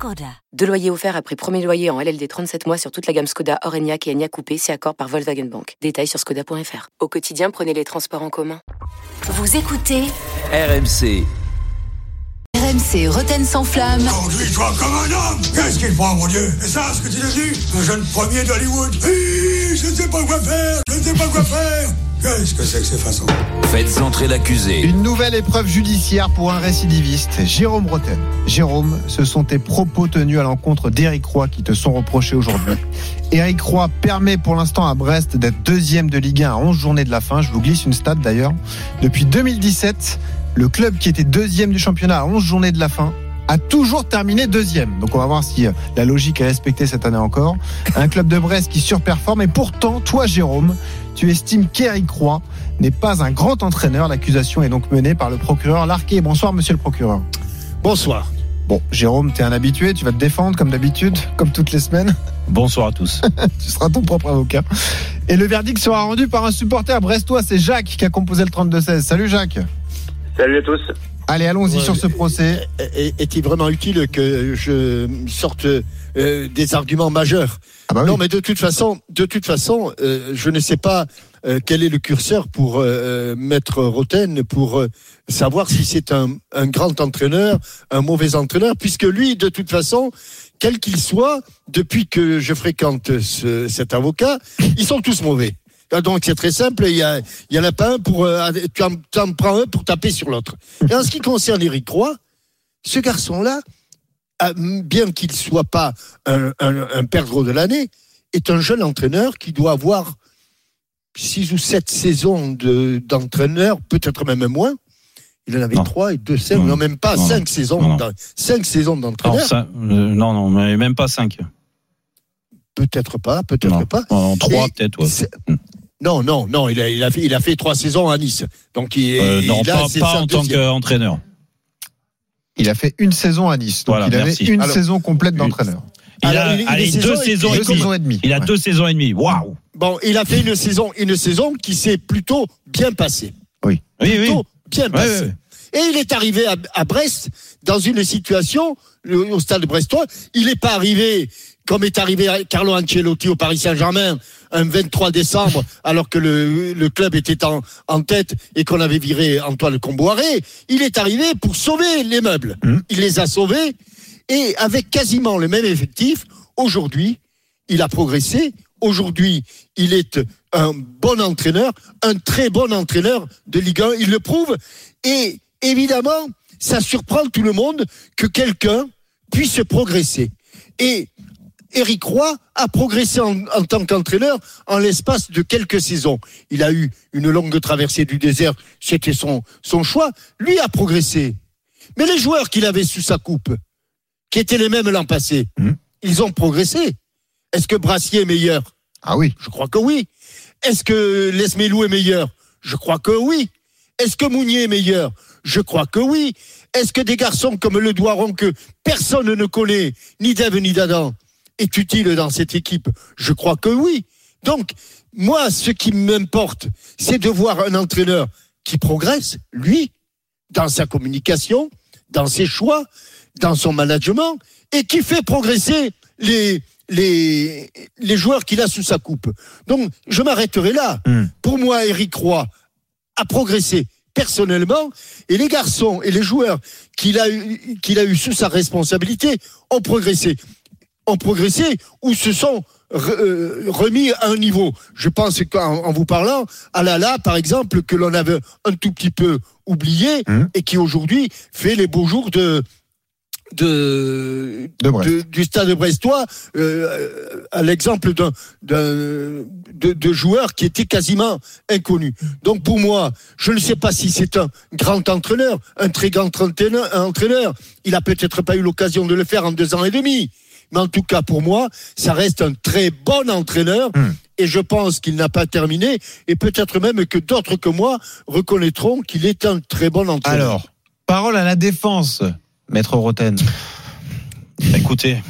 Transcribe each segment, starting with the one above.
Skoda. Deux loyers offerts après premier loyer en LLD 37 mois sur toute la gamme Skoda, Orenia et Enya Coupé, c'est accord par Volkswagen Bank. Détails sur skoda.fr. Au quotidien, prenez les transports en commun. Vous écoutez RMC. RMC Roten sans flamme. Conduis-toi comme un homme Qu'est-ce qu'il prend, mon Dieu? Et ça, ce que tu as dit Un jeune premier d'Hollywood Je ne sais pas quoi faire Je ne sais pas quoi faire Qu'est-ce que c'est que ces façons Faites entrer l'accusé. Une nouvelle épreuve judiciaire pour un récidiviste, Jérôme Roten. Jérôme, ce sont tes propos tenus à l'encontre d'Éric Roy qui te sont reprochés aujourd'hui. Éric Roy permet pour l'instant à Brest d'être deuxième de Ligue 1 à 11 journées de la fin. Je vous glisse une stat d'ailleurs. Depuis 2017, le club qui était deuxième du championnat à 11 journées de la fin a toujours terminé deuxième. Donc on va voir si euh, la logique est respectée cette année encore. Un club de Brest qui surperforme et pourtant, toi Jérôme, tu estimes qu'Éric Roy n'est pas un grand entraîneur. L'accusation est donc menée par le procureur Larquet. Bonsoir monsieur le procureur. Bonsoir. Bon, Jérôme, t'es un habitué, tu vas te défendre comme d'habitude, comme toutes les semaines. Bonsoir à tous. tu seras ton propre avocat. Et le verdict sera rendu par un supporter brestois, c'est Jacques qui a composé le 32-16. Salut Jacques. Salut à tous. Allez, allons-y Ouais, sur ce procès. Est-il vraiment utile que je sorte euh, des arguments majeurs? Ah bah oui. Non, mais de toute façon, de toute façon, euh, je ne sais pas euh, quel est le curseur pour euh, mettre Roten pour euh, savoir si c'est un, un grand entraîneur, un mauvais entraîneur, puisque lui, de toute façon, quel qu'il soit, depuis que je fréquente ce- cet avocat, ils sont tous mauvais. Ah, Donc c'est très simple, il y, a, il y en a pas un pour euh, tu en, tu en prends un pour taper sur l'autre. Et en ce qui concerne Eric Roy, ce garçon-là, ah, bien qu'il soit pas un, un, un perdreau de l'année, est un jeune entraîneur qui doit avoir six ou sept saisons de- d'entraîneur, peut-être même moins. Il en avait Non. trois et deux, cinq, Non. non, même pas Non, cinq saisons, cinq saisons Non, d'entraîneur. euh, non, non, mais même pas 5. Peut-être pas, peut-être pas. En 3 Et peut-être, ouais. Non, non, non, il a, il a fait, il a fait trois saisons à Nice. Donc il, Euh, non, il a- pas, c'est pas en tant qu'entraîneur. Il a fait une saison à Nice. Donc Voilà, il avait merci. une Alors- saison complète d'entraîneur. Il a allez, est deux saison- saisons est et demie. saisons et demie. Il a Ouais. deux saisons et demie. Waouh Bon, il a fait une saison, une saison qui s'est plutôt bien passée. Oui, oui. Plutôt bien Ouais, passée. ouais. Et il est arrivé à, à Brest dans une situation, le- au stade brestois, il n'est pas arrivé comme est arrivé Carlo Ancelotti au Paris Saint-Germain un 23 décembre, alors que le, le club était en, en tête et qu'on avait viré Antoine Comboiré. Il est arrivé pour sauver les meubles. Hum. Il les a sauvés et avec quasiment le même effectif, aujourd'hui, il a progressé. Aujourd'hui, il est un bon entraîneur, un très bon entraîneur de Ligue 1. Il le prouve. Et évidemment, ça surprend tout le monde que quelqu'un puisse progresser. Et Eric Roy a progressé en, en tant qu'entraîneur en l'espace de quelques saisons. Il a eu une longue traversée du désert, c'était son, son choix. Lui a progressé. Mais les joueurs qu'il avait sous sa coupe, qui étaient les mêmes l'an passé, Mhm. ils ont progressé. Est-ce que Brassier est meilleur? Ah oui. Je crois que oui. Est-ce que Lesmelou est meilleur? Je crois que oui. Est-ce que Mounier est meilleur? Je crois que oui. Est-ce que des garçons comme Le Doiron que personne ne connaît, ni Dave ni d'Adam, est utile dans cette équipe Je crois que oui. Donc, moi, ce qui m'importe, c'est de voir un entraîneur qui progresse, lui, dans sa communication, dans ses choix, dans son management, et qui fait progresser les, les, les joueurs qu'il a sous sa coupe. Donc, je m'arrêterai là. Hmm. Pour moi, Eric Roy a progressé personnellement, et les garçons et les joueurs qu'il a, eu- qu'il a eu sous sa responsabilité ont progressé. Ont progressé ou se sont euh, remis à un niveau. Je pense qu'en en vous parlant, à Lala, par exemple, que l'on avait un tout petit peu oublié Hmm. et qui aujourd'hui fait les beaux jours de, du stade brestois, euh, à l'exemple d'un, de, de joueurs qui étaient quasiment inconnus. Donc pour moi, je ne sais pas si c'est un grand entraîneur, un très grand entraîneur. un entraîneur. Il a peut-être pas eu l'occasion de le faire en deux ans et demi. Mais en tout cas, pour moi, ça reste un très bon entraîneur. Hmm. et je pense qu'il n'a pas terminé. Et peut-être même que d'autres que moi reconnaîtront qu'il est un très bon entraîneur. Alors, parole à la défense, maître Roten. Écoutez,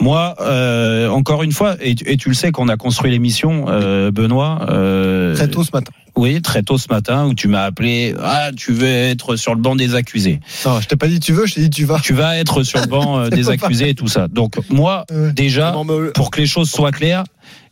moi, euh, encore une fois, et, tu- et tu le sais qu'on a construit l'émission, euh, Benoît. euh, Très tôt ce matin. Oui, très tôt ce matin, où tu m'as appelé. Ah, tu veux être sur le banc des accusés. Non, je t'ai pas dit tu veux, je t'ai dit tu vas. Tu vas être sur le banc euh, des pas accusés et tout ça. Donc moi, déjà, Non, mais- pour que les choses soient claires,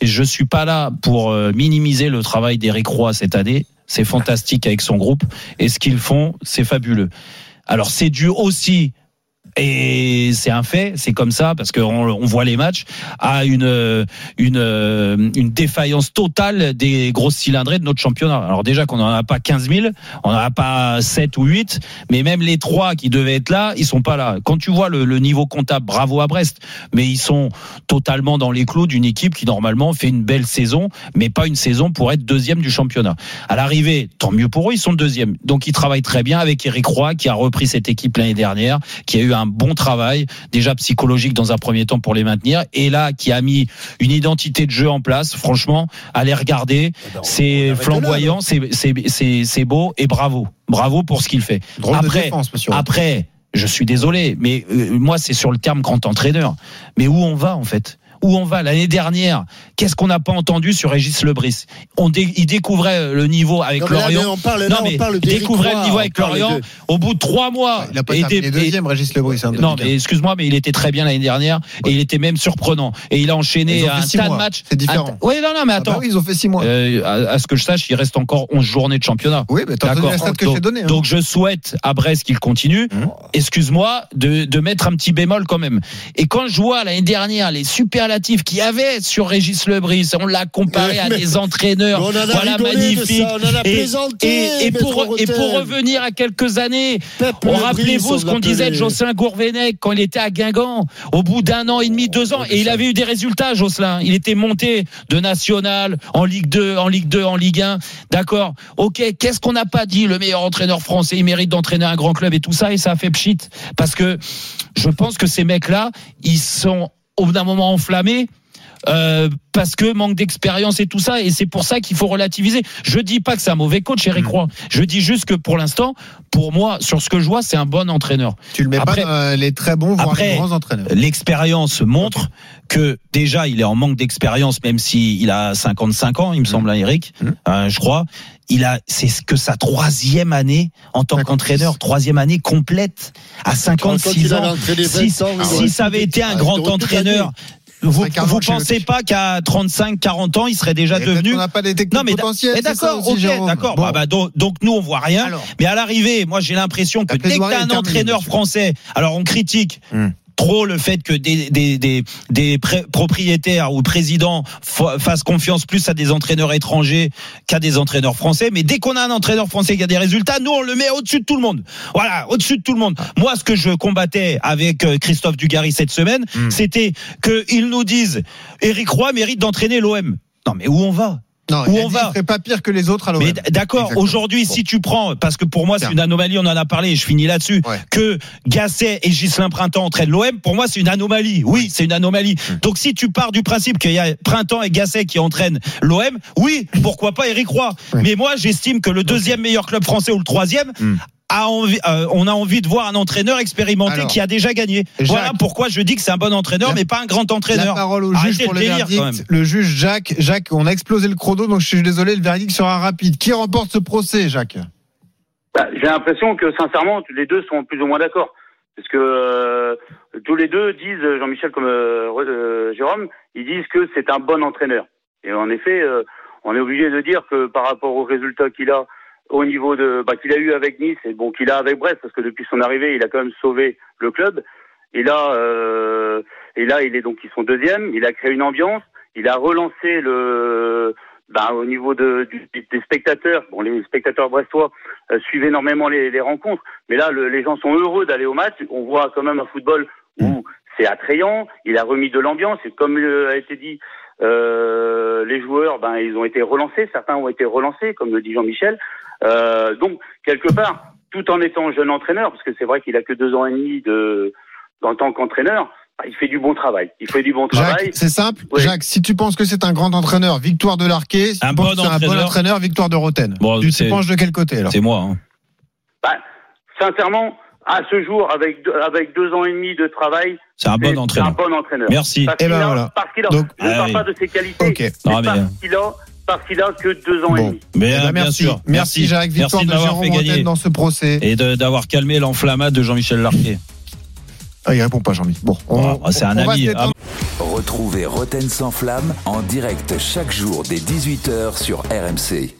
et je suis pas là pour euh, minimiser le travail d'Éric Roy cette année. C'est fantastique avec son groupe et ce qu'ils font, c'est fabuleux. Alors c'est dû aussi et c'est un fait, c'est comme ça parce qu'on on voit les matchs à une une une défaillance totale des grosses cylindrées de notre championnat. Alors déjà qu'on n'en a pas 15 000, on n'en a pas 7 ou 8, mais même les trois qui devaient être là, ils sont pas là. Quand tu vois le, le niveau comptable, bravo à Brest, mais ils sont totalement dans les clous d'une équipe qui normalement fait une belle saison, mais pas une saison pour être deuxième du championnat. À l'arrivée, tant mieux pour eux, ils sont deuxième. Donc ils travaillent très bien avec Eric Roy qui a repris cette équipe l'année dernière, qui a eu un bon travail déjà psychologique dans un premier temps pour les maintenir, et là qui a mis une identité de jeu en place. Franchement, allez regarder, c'est arrête flamboyant, c'est c'est c'est beau et bravo, bravo pour ce qu'il fait. Drôle Après- défense. Après, je suis désolé, mais euh, moi c'est sur le terme grand entraîneur. Mais où on va en fait? Où on va l'année dernière? Qu'est-ce qu'on n'a pas entendu sur Régis Lebris? On dé- il découvrait le niveau avec Non, mais là, mais Lorient. on parle, là, non on mais parle il découvrait le niveau on avec Lorient. Au bout de trois mois, Il a pas terminé des- et- deuxième, Régis Lebris. hein, non, mais excuse-moi, mais il était très bien l'année dernière et il était même surprenant. Et il a enchaîné un tas de mois. matchs. C'est différent. Oui, non, non, mais Ah bah attends. oui, ils ont fait six mois. Euh, à, à ce que je sache, il reste encore 11 journées de championnat. oui, mais D'accord. je donc, hein. donc je souhaite à Brest qu'il continue. Mmh. Excuse-moi de, de mettre un petit bémol quand même. Et quand je vois l'année dernière les superlatifs qu'il y avait sur Régis Lebris, on l'a comparé à Mais- des entraîneurs. On en a voilà magnifique. on en a Et, et, et pour, et pour revenir à quelques années, rappelez-vous ce qu'on disait de. Jocelyn Gourvenec quand il était à Guingamp, au bout d'un an et demi, deux ans, et il avait eu des résultats, Jocelyn. Il était monté de national en Ligue 2, en Ligue 2, en Ligue 1. D'accord. Ok. Qu'est-ce qu'on n'a pas dit? Le meilleur entraîneur français, il mérite d'entraîner un grand club et tout ça, et ça a fait pchit. Parce que je pense que ces mecs-là, ils sont au bout d'un moment enflammés. Euh, parce que manque d'expérience et tout ça, et c'est pour ça qu'il faut relativiser. Je dis pas que c'est un mauvais coach, Eric Mm. Roy. Je dis juste que pour l'instant, pour moi, sur ce que je vois, c'est un bon entraîneur. Tu le mets Après- pas dans les très bons, voire Après- les grands entraîneurs. L'expérience montre que déjà il est en manque d'expérience, même si il a 55 ans, il me semble, hein, Eric, Mhm. euh, je crois. Il a, c'est ce que sa troisième année en tant 56. qu'entraîneur, troisième année complète à Quand 56 il ans. Si, 20 ans, il si ça avait été un Ah, grand tout entraîneur. Vous, chez pensez pas qu'à 35, 40 ans, il serait déjà Et peut-être devenu qu'on n'a pas des techniques non mais, potentielles. d'accord, ok, d'accord. Bon. Bah, bah, donc, donc nous on voit rien. Alors. Mais à l'arrivée, moi j'ai l'impression que dès que est un entraîneur français, alors on critique. Hmm. Trop le fait que des, des, des, propriétaires ou présidents fa- fassent confiance plus à des entraîneurs étrangers qu'à des entraîneurs français. Mais dès qu'on a un entraîneur français qui a des résultats, nous on le met au-dessus de tout le monde. Voilà, au-dessus de tout le monde. Moi, ce que je combattais avec euh, Christophe Dugarry cette semaine, Hmm. c'était qu'ils nous disent Eric Roy mérite d'entraîner l'OM. Non, mais où on va? Non, Où il a on va serait pas pire que les autres à mais d'accord, aujourd'hui, Bon. si tu prends, parce que pour moi c'est une anomalie, on en a parlé, et je finis là-dessus, Ouais. que Gasset et Gislain Printemps entraînent l'OM, pour moi c'est une anomalie. Oui, c'est une anomalie. Hum. Donc si tu pars du principe qu'il y a Printemps et Gasset qui entraînent l'OM, oui, pourquoi pas Eric Roy. Ouais. Mais moi j'estime que le deuxième meilleur club français ou le troisième, Hum. A envie, euh, on a envie de voir un entraîneur expérimenté Alors, qui a déjà gagné. Jacques. voilà pourquoi je dis que c'est un bon entraîneur, La- mais pas un grand La entraîneur. parole au Arrêtez juge pour le le, délire, quand verdict. même. Le juge Jacques, Jacques, on a explosé le chrono, donc je suis désolé, le verdict sera rapide. Qui remporte ce procès, Jacques? Bah, J'ai l'impression que sincèrement, les deux sont plus ou moins d'accord. Parce que euh, tous les deux disent, Jean-Michel comme euh, euh, Jérôme, ils disent que c'est un bon entraîneur. Et en effet, euh, on est obligé de dire que par rapport aux résultats qu'il a au niveau de bah, qu'il a eu avec Nice et bon qu'il a avec Brest, parce que depuis son arrivée, il a quand même sauvé le club. Et là, euh, et là, il est donc ils sont deuxième. Il a créé une ambiance. Il a relancé le bah, au niveau de, du- des spectateurs. Bon, les spectateurs brestois euh, suivent énormément les, les rencontres, mais là, le- les gens sont heureux d'aller au match. On voit quand même un football où c'est attrayant. Il a remis de l'ambiance et comme a été dit, euh, les joueurs, ben, ils ont été relancés. Certains ont été relancés, comme le dit Jean-Michel. Euh, donc, quelque part, tout en étant jeune entraîneur, parce que c'est vrai qu'il a que deux ans et demi de en tant qu'entraîneur, Ah, Il fait du bon travail. Il fait du bon travail. Jacques, c'est simple. Oui. Jacques, si tu penses que c'est un grand entraîneur, victoire de l'Arquet. Si Un bon c'est un bon entraîneur. entraîneur, victoire de Roten. Bon, tu te penches de quel côté alors C'est moi. hein. Bah, sincèrement, à ce jour, avec deux, avec deux ans et demi de travail, C'est un bon c'est un entraîneur. bon entraîneur. Merci. Parce Eh qu'il ben a, voilà. parce qu'il a, Donc- je ne Ah parle oui. pas de ses qualités, Ok. mais Non, mais- parce qu'il a, parce qu'il a que deux ans et demi. Mais, Eh ben, bien merci. sûr. Merci, Jacques. Victoire Merci de Jérôme fait gagner. Dans ce procès. Et d'avoir calmé l'enflammade de Jean-Michel Larquet. Ah, il répond pas, Jean-Mi. Bon, on, Ah, c'est un on ami. détendre. Retrouvez Roten sans flamme en direct chaque jour dès 18h sur RMC.